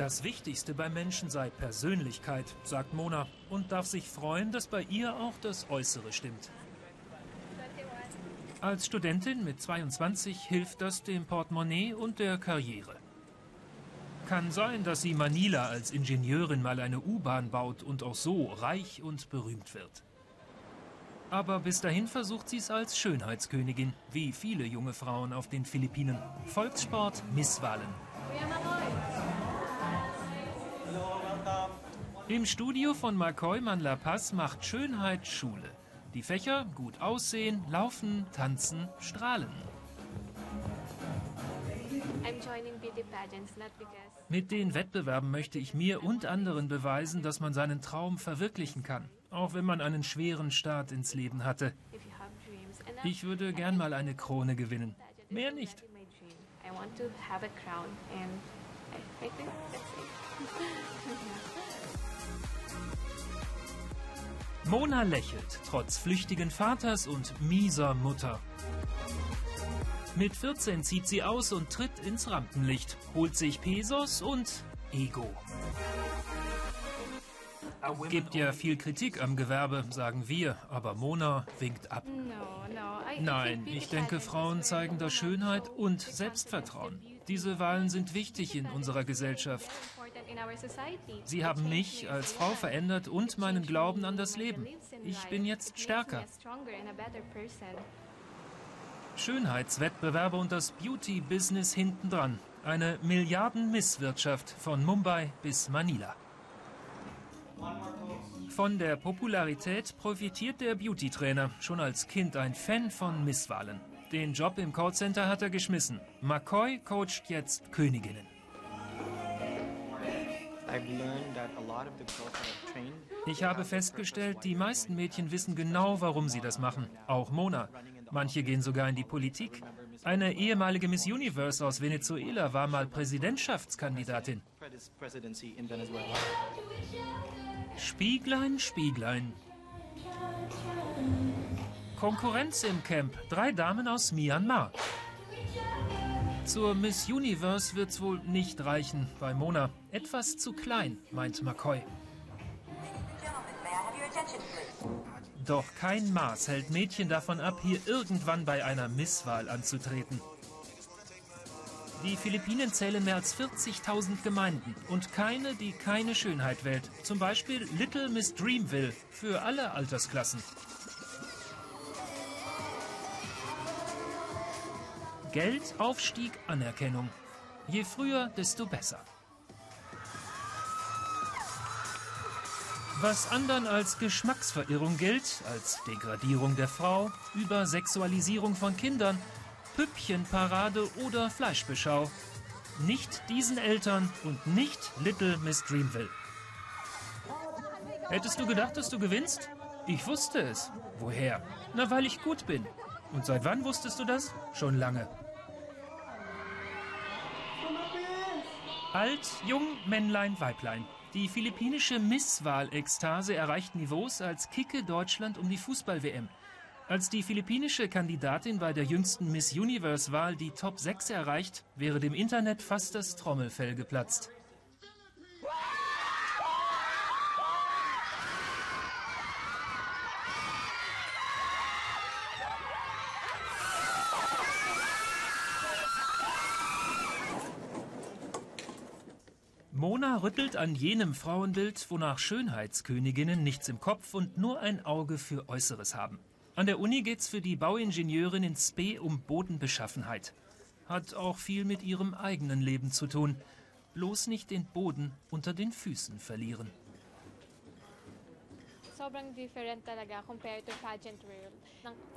Das Wichtigste beim Menschen sei Persönlichkeit, sagt Mona und darf sich freuen, dass bei ihr auch das Äußere stimmt. Als Studentin mit 22 hilft das dem Portemonnaie und der Karriere. Kann sein, dass sie Manila als Ingenieurin mal eine U-Bahn baut und auch so reich und berühmt wird. Aber bis dahin versucht sie es als Schönheitskönigin, wie viele junge Frauen auf den Philippinen. Volkssport Misswahlen. Im Studio von McCoy Man La Paz macht Schönheit Schule. Die Fächer gut aussehen, laufen, tanzen, strahlen. Mit den Wettbewerben möchte ich mir und anderen beweisen, dass man seinen Traum verwirklichen kann, auch wenn man einen schweren Start ins Leben hatte. Ich würde gern mal eine Krone gewinnen. Mehr nicht. Mona lächelt, trotz flüchtigen Vaters und mieser Mutter. Mit 14 zieht sie aus und tritt ins Rampenlicht, holt sich Pesos und Ego. Gibt ja viel Kritik am Gewerbe, sagen wir, aber Mona winkt ab. Nein, ich denke, Frauen zeigen da Schönheit und Selbstvertrauen. Diese Wahlen sind wichtig in unserer Gesellschaft. Sie haben mich als Frau verändert und meinen Glauben an das Leben. Ich bin jetzt stärker. Schönheitswettbewerbe und das Beauty-Business hintendran. Eine Milliarden-Misswirtschaft von Mumbai bis Manila. Von der Popularität profitiert der Beauty-Trainer, schon als Kind ein Fan von Misswahlen. Den Job im Callcenter hat er geschmissen. McCoy coacht jetzt Königinnen. Ich habe festgestellt, die meisten Mädchen wissen genau, warum sie das machen. Auch Mona. Manche gehen sogar in die Politik. Eine ehemalige Miss Universe aus Venezuela war mal Präsidentschaftskandidatin. Spieglein, Spieglein. Konkurrenz im Camp. Drei Damen aus Myanmar. Zur Miss Universe wird's wohl nicht reichen bei Mona. Etwas zu klein, meint McCoy. Doch kein Maß hält Mädchen davon ab, hier irgendwann bei einer Misswahl anzutreten. Die Philippinen zählen mehr als 40.000 Gemeinden und keine, die keine Schönheit wählt. Zum Beispiel Little Miss Dreamville für alle Altersklassen. Geld, Aufstieg, Anerkennung. Je früher, desto besser. Was anderen als Geschmacksverirrung gilt, als Degradierung der Frau, Übersexualisierung von Kindern, Püppchenparade oder Fleischbeschau. Nicht diesen Eltern und nicht Little Miss Dreamville. Hättest du gedacht, dass du gewinnst? Ich wusste es. Woher? Na, weil ich gut bin. Und seit wann wusstest du das? Schon lange. Alt, jung, Männlein, Weiblein. Die philippinische Misswahl-Ekstase erreicht Niveaus als kicke Deutschland um die Fußball-WM. Als die philippinische Kandidatin bei der jüngsten Miss Universe-Wahl die Top 6 erreicht, wäre dem Internet fast das Trommelfell geplatzt. Mona rüttelt an jenem Frauenbild, wonach Schönheitsköniginnen nichts im Kopf und nur ein Auge für Äußeres haben. An der Uni geht's für die Bauingenieurin in Spe um Bodenbeschaffenheit. Hat auch viel mit ihrem eigenen Leben zu tun. Bloß nicht den Boden unter den Füßen verlieren.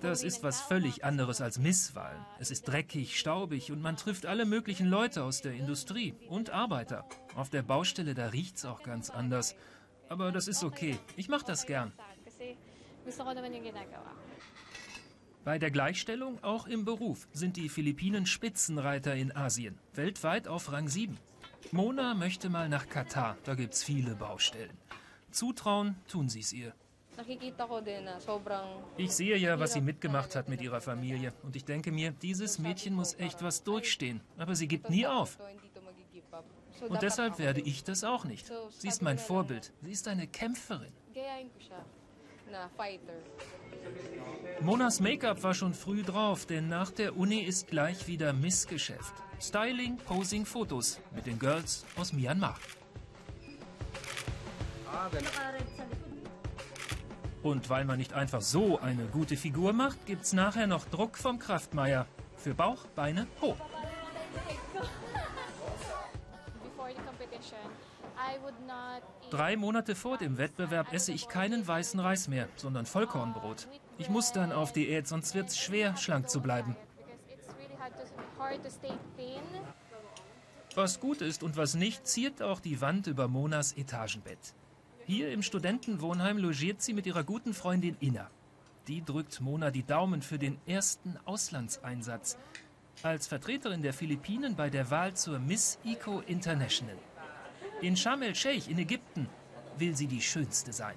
Das ist was völlig anderes als Misswahl. Es ist dreckig, staubig und man trifft alle möglichen Leute aus der Industrie und Arbeiter. Auf der Baustelle, da riecht's auch ganz anders. Aber das ist okay. Ich mache das gern. Bei der Gleichstellung, auch im Beruf, sind die Philippinen Spitzenreiter in Asien. Weltweit auf Rang 7. Mona möchte mal nach Katar. Da gibt's viele Baustellen. Zutrauen tun sie es ihr. Ich sehe ja, was sie mitgemacht hat mit ihrer Familie. Und ich denke mir, dieses Mädchen muss echt was durchstehen. Aber sie gibt nie auf. Und deshalb werde ich das auch nicht. Sie ist mein Vorbild. Sie ist eine Kämpferin. Monas Make-up war schon früh drauf, denn nach der Uni ist gleich wieder Missgeschäft. Styling, Posing, Fotos mit den Girls aus Myanmar. Und weil man nicht einfach so eine gute Figur macht, gibt's nachher noch Druck vom Kraftmeier. Für Bauch, Beine, Po. Drei Monate vor dem Wettbewerb esse ich keinen weißen Reis mehr, sondern Vollkornbrot. Ich muss dann auf Diät, sonst wird's schwer, schlank zu bleiben. Was gut ist und was nicht, ziert auch die Wand über Monas Etagenbett. Hier im Studentenwohnheim logiert sie mit ihrer guten Freundin Inna. Die drückt Mona die Daumen für den ersten Auslandseinsatz als Vertreterin der Philippinen bei der Wahl zur Miss Eco International. In Sharm el-Sheikh in Ägypten will sie die Schönste sein.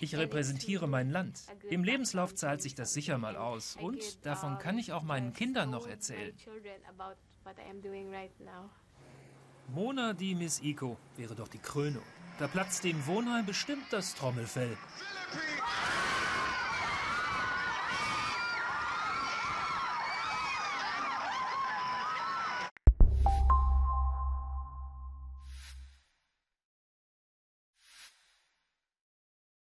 Ich repräsentiere mein Land. Im Lebenslauf zahlt sich das sicher mal aus. Und davon kann ich auch meinen Kindern noch erzählen. Mona die Miss Eco wäre doch die Krönung. Da platzt dem Wohnheim bestimmt das Trommelfell. Philippines.